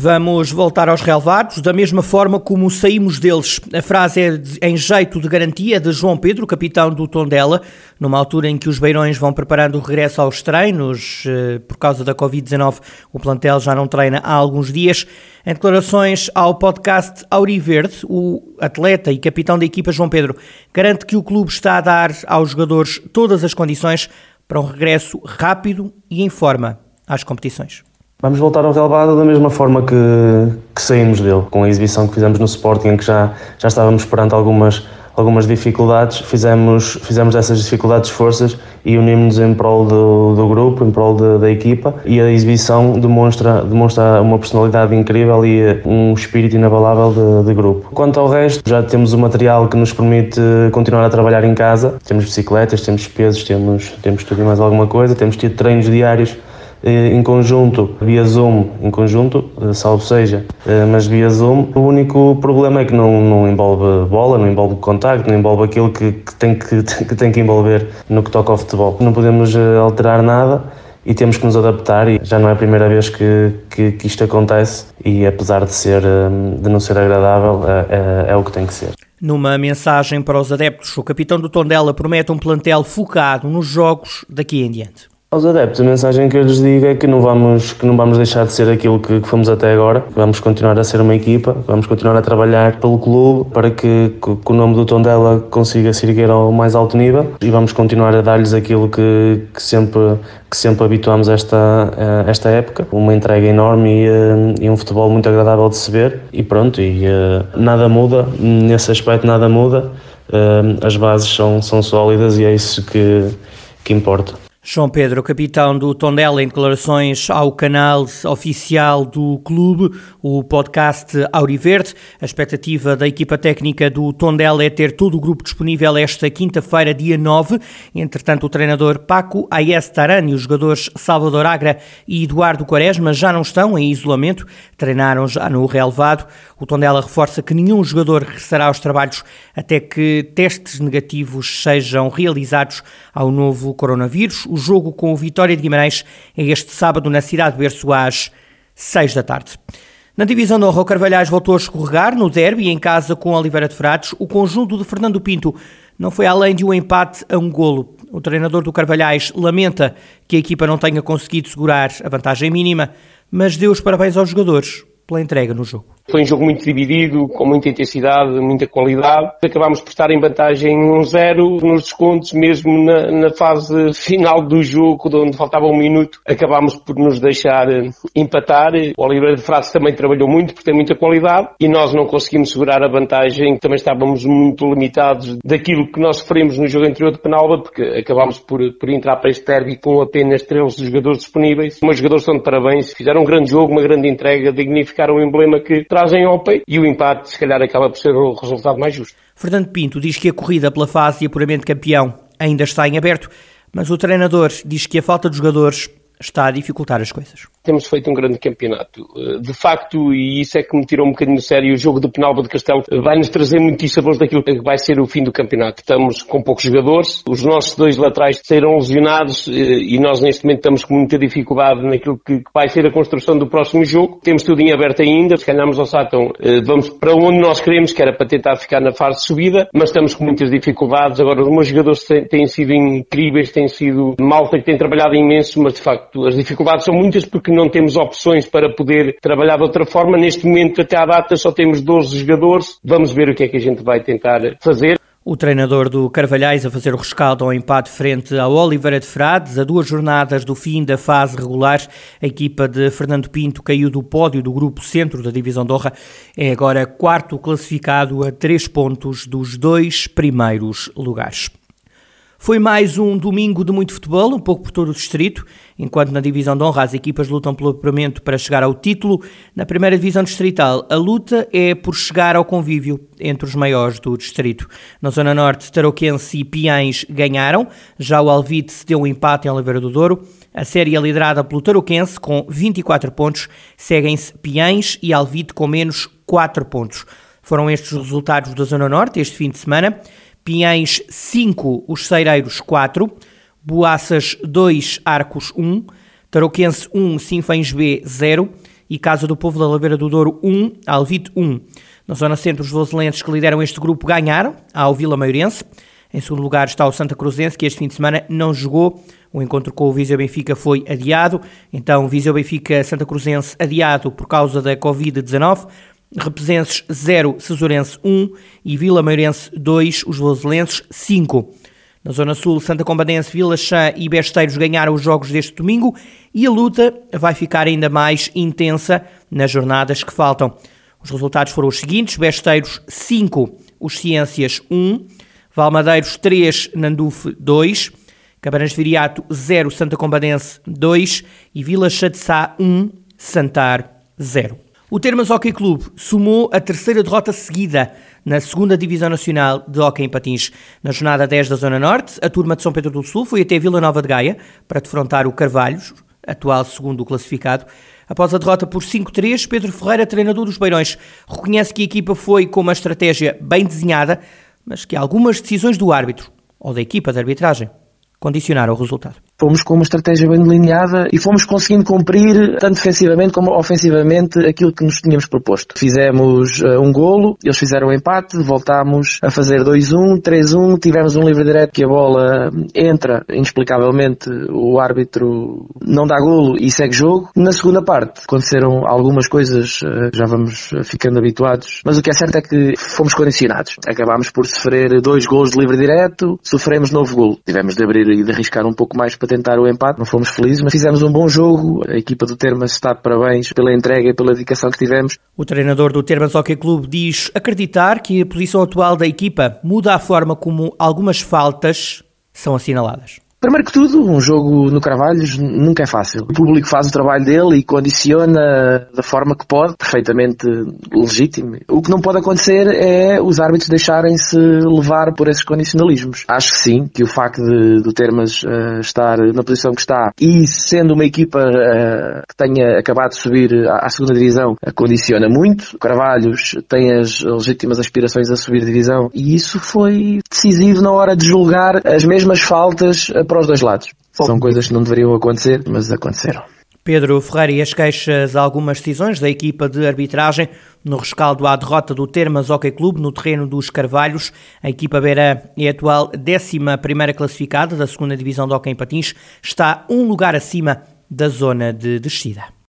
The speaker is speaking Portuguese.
Vamos voltar aos relevados, da mesma forma como saímos deles. A frase é em jeito de garantia de João Pedro, capitão do Tondela, numa altura em que os beirões vão preparando o regresso aos treinos. Eh, por causa da Covid-19, o plantel já não treina há alguns dias. Em declarações ao podcast Auriverde, o atleta e capitão da equipa João Pedro garante que o clube está a dar aos jogadores todas as condições para um regresso rápido e em forma às competições. Vamos voltar ao relevado da mesma forma que, que saímos dele, com a exibição que fizemos no Sporting, em que já, já estávamos perante algumas, algumas dificuldades, fizemos, fizemos essas dificuldades forças e unimos-nos em prol do, do grupo, em prol de, da equipa e a exibição demonstra, demonstra uma personalidade incrível e um espírito inabalável de, de grupo. Quanto ao resto, já temos o material que nos permite continuar a trabalhar em casa, temos bicicletas, temos pesos, temos, temos tudo e mais alguma coisa, temos tido treinos diários eh, em conjunto, via Zoom, em conjunto, eh, salvo seja, eh, mas via Zoom. O único problema é que não, não envolve bola, não envolve contacto, não envolve aquilo que, que, tem que, que tem que envolver no que toca ao futebol. Não podemos alterar nada e temos que nos adaptar e já não é a primeira vez que, que, que isto acontece e apesar de, ser, de não ser agradável, é, é, é o que tem que ser. Numa mensagem para os adeptos, o capitão do Tondela promete um plantel focado nos jogos daqui em diante. Aos adeptos, a mensagem que eu lhes digo é que não vamos, que não vamos deixar de ser aquilo que, que fomos até agora. Vamos continuar a ser uma equipa, vamos continuar a trabalhar pelo clube para que, que, que o nome do Tondela consiga se erguer ao mais alto nível e vamos continuar a dar-lhes aquilo que, que, sempre, que sempre habituamos esta, eh, esta época. Uma entrega enorme e, eh, e um futebol muito agradável de se ver e pronto, e uh, nada muda, nesse aspecto nada muda. As bases são, são sólidas e é isso que, que importa. João Pedro, capitão do Tondela, em declarações ao canal oficial do clube, o podcast Auriverde. A expectativa da equipa técnica do Tondela é ter todo o grupo disponível esta quinta-feira, dia 9. Entretanto, o treinador Paco Ayes Taran e os jogadores Salvador Agra e Eduardo Quaresma já não estão em isolamento, treinaram já no relevado. O Tondela reforça que nenhum jogador regressará aos trabalhos até que testes negativos sejam realizados ao novo coronavírus. O jogo com o Vitória de Guimarães é este sábado na cidade de Berço às 6 da tarde. Na divisão de honra, o Carvalhais voltou a escorregar no derby em casa com Oliveira de Frades. O conjunto de Fernando Pinto não foi além de um empate a um golo. O treinador do Carvalhais lamenta que a equipa não tenha conseguido segurar a vantagem mínima, mas deu os parabéns aos jogadores pela entrega no jogo. Foi um jogo muito dividido, com muita intensidade, muita qualidade. Acabámos por estar em vantagem 1-0 nos descontos, mesmo na, na, fase final do jogo, onde faltava um minuto, acabámos por nos deixar eh, empatar. O Oliveira de Frades também trabalhou muito, porque tem muita qualidade, e nós não conseguimos segurar a vantagem, também estávamos muito limitados daquilo que nós sofremos no jogo anterior de Penalba, porque acabámos por, por entrar para este derby com apenas 13 jogadores disponíveis. Os meus jogadores são de parabéns, fizeram um grande jogo, uma grande entrega, dignificaram o emblema que trazem ao peito e o empate, se calhar, acaba por ser o resultado mais justo. Fernando Pinto diz que a corrida pela fase de apuramento campeão ainda está em aberto, mas o treinador diz que a falta de jogadores está a dificultar as coisas temos feito um grande campeonato. Eh, de facto, e isso é que me tirou um bocadinho sério, o jogo do Penalba de Castelo vai-nos trazer muitos sabores daquilo que vai ser o fim do campeonato. Estamos com poucos jogadores, os nossos dois laterais saíram lesionados eh, e nós neste momento estamos com muita dificuldade naquilo que vai ser a construção do próximo jogo. Temos tudo em aberto ainda, se ganharmos ao Sátão, eh, vamos para onde nós queremos, que era para tentar ficar na fase de subida, mas estamos com muitas dificuldades. Agora, os meus jogadores têm sido incríveis, têm sido malta que tem trabalhado imenso, mas de facto as dificuldades são muitas porque não temos opções para poder trabalhar de outra forma. Neste momento, até à data, só temos 12 jogadores. Vamos ver o que é que a gente vai tentar fazer. O treinador do Carvalhais a fazer o rescaldo ao empate frente ao Oliveira de Frades. A duas jornadas do fim da fase regular, a equipa de Fernando Pinto caiu do pódio do grupo centro da divisão de honra. É agora quarto classificado a três pontos dos dois primeiros lugares. Foi mais um domingo de muito futebol, um pouco por todo o distrito, enquanto na divisão de honra as equipas lutam pelo apuramento para chegar ao título. Na primeira divisão distrital, a luta é por chegar ao convívio entre os maiores do distrito. Na zona norte, Tarouquense e Piães ganharam, já o Alvite se deu um empate em Oliveira do Douro. A série é liderada pelo Tarouquense com 24 pontos, seguem-se Piães e Alvite com menos 4 pontos. Foram estes os resultados da Zona Norte este fim de semana. Pinhães 5, os Ceireiros 4, Boaças 2, Arcos 1, Tarouquense 1, Sinfães B 0 e Casa do Povo da Laveira do Douro 1, Alvite 1. Na zona centro, os vozelenses que lideram este grupo ganharam ao Vila Maiorense. Em segundo lugar está o Santa Cruzense, que este fim de semana não jogou. O encontro com o Viseu Benfica foi adiado. Então, Viseu Benfica Santa Cruzense adiado por causa da Covid-19. Represenses 0, Cesurense 1 e Vila Meirense 2, os vozelenses 5. Na Zona Sul, Santa Combadense, Vila Chã e Besteiros ganharam os jogos deste domingo e a luta vai ficar ainda mais intensa nas jornadas que faltam. Os resultados foram os seguintes: Besteiros 5, os Ciências 1, Valmadeiros 3, Nandufe 2, Cabanas Viriato 0, Santa Combadense 2 e Vila Chã de Sá 1, Santar 0. O Termas Hockey Clube somou a terceira derrota seguida na segunda Divisão Nacional de Hockey em Patins. Na jornada 10 da Zona Norte, a turma de São Pedro do Sul foi até Vila Nova de Gaia para defrontar o Carvalhos, atual segundo classificado. Após a derrota por 5-3, Pedro Ferreira, treinador dos Beirões, reconhece que a equipa foi com uma estratégia bem desenhada, mas que algumas decisões do árbitro ou da equipa de arbitragem condicionaram o resultado fomos com uma estratégia bem delineada e fomos conseguindo cumprir, tanto defensivamente como ofensivamente, aquilo que nos tínhamos proposto. Fizemos uh, um golo, eles fizeram um empate, voltámos a fazer 2-1, 3-1, tivemos um livre direto que a bola entra, inexplicavelmente o árbitro não dá golo e segue jogo. Na segunda parte aconteceram algumas coisas, uh, já vamos ficando habituados, mas o que é certo é que fomos condicionados. Acabámos por sofrer dois golos de livre direto, sofremos novo golo. Tivemos de abrir e de arriscar um pouco mais para tentar o empate. Não fomos felizes, mas fizemos um bom jogo. A equipa do Termas está de parabéns pela entrega e pela dedicação que tivemos. O treinador do Termas Hockey Clube diz acreditar que a posição atual da equipa muda a forma como algumas faltas são assinaladas. Primeiro que tudo, um jogo no Carvalhos nunca é fácil. O público faz o trabalho dele e condiciona da forma que pode, perfeitamente legítimo. O que não pode acontecer é os árbitros deixarem-se levar por esses condicionalismos. Acho que sim, que o facto de, do Termas uh, estar na posição que está e sendo uma equipa uh, que tenha acabado de subir à, à segunda divisão, uh, condiciona muito. O Carvalhos tem as legítimas aspirações a subir divisão e isso foi decisivo na hora de julgar as mesmas faltas para os dois lados. São coisas que não deveriam acontecer, mas aconteceram. Pedro Ferreira e as queixas a algumas decisões da equipa de arbitragem no rescaldo à derrota do Termas Hockey Clube no terreno dos Carvalhos. A equipa Beira é a atual 11 classificada da segunda divisão de Hockey em Patins, está um lugar acima da zona de descida.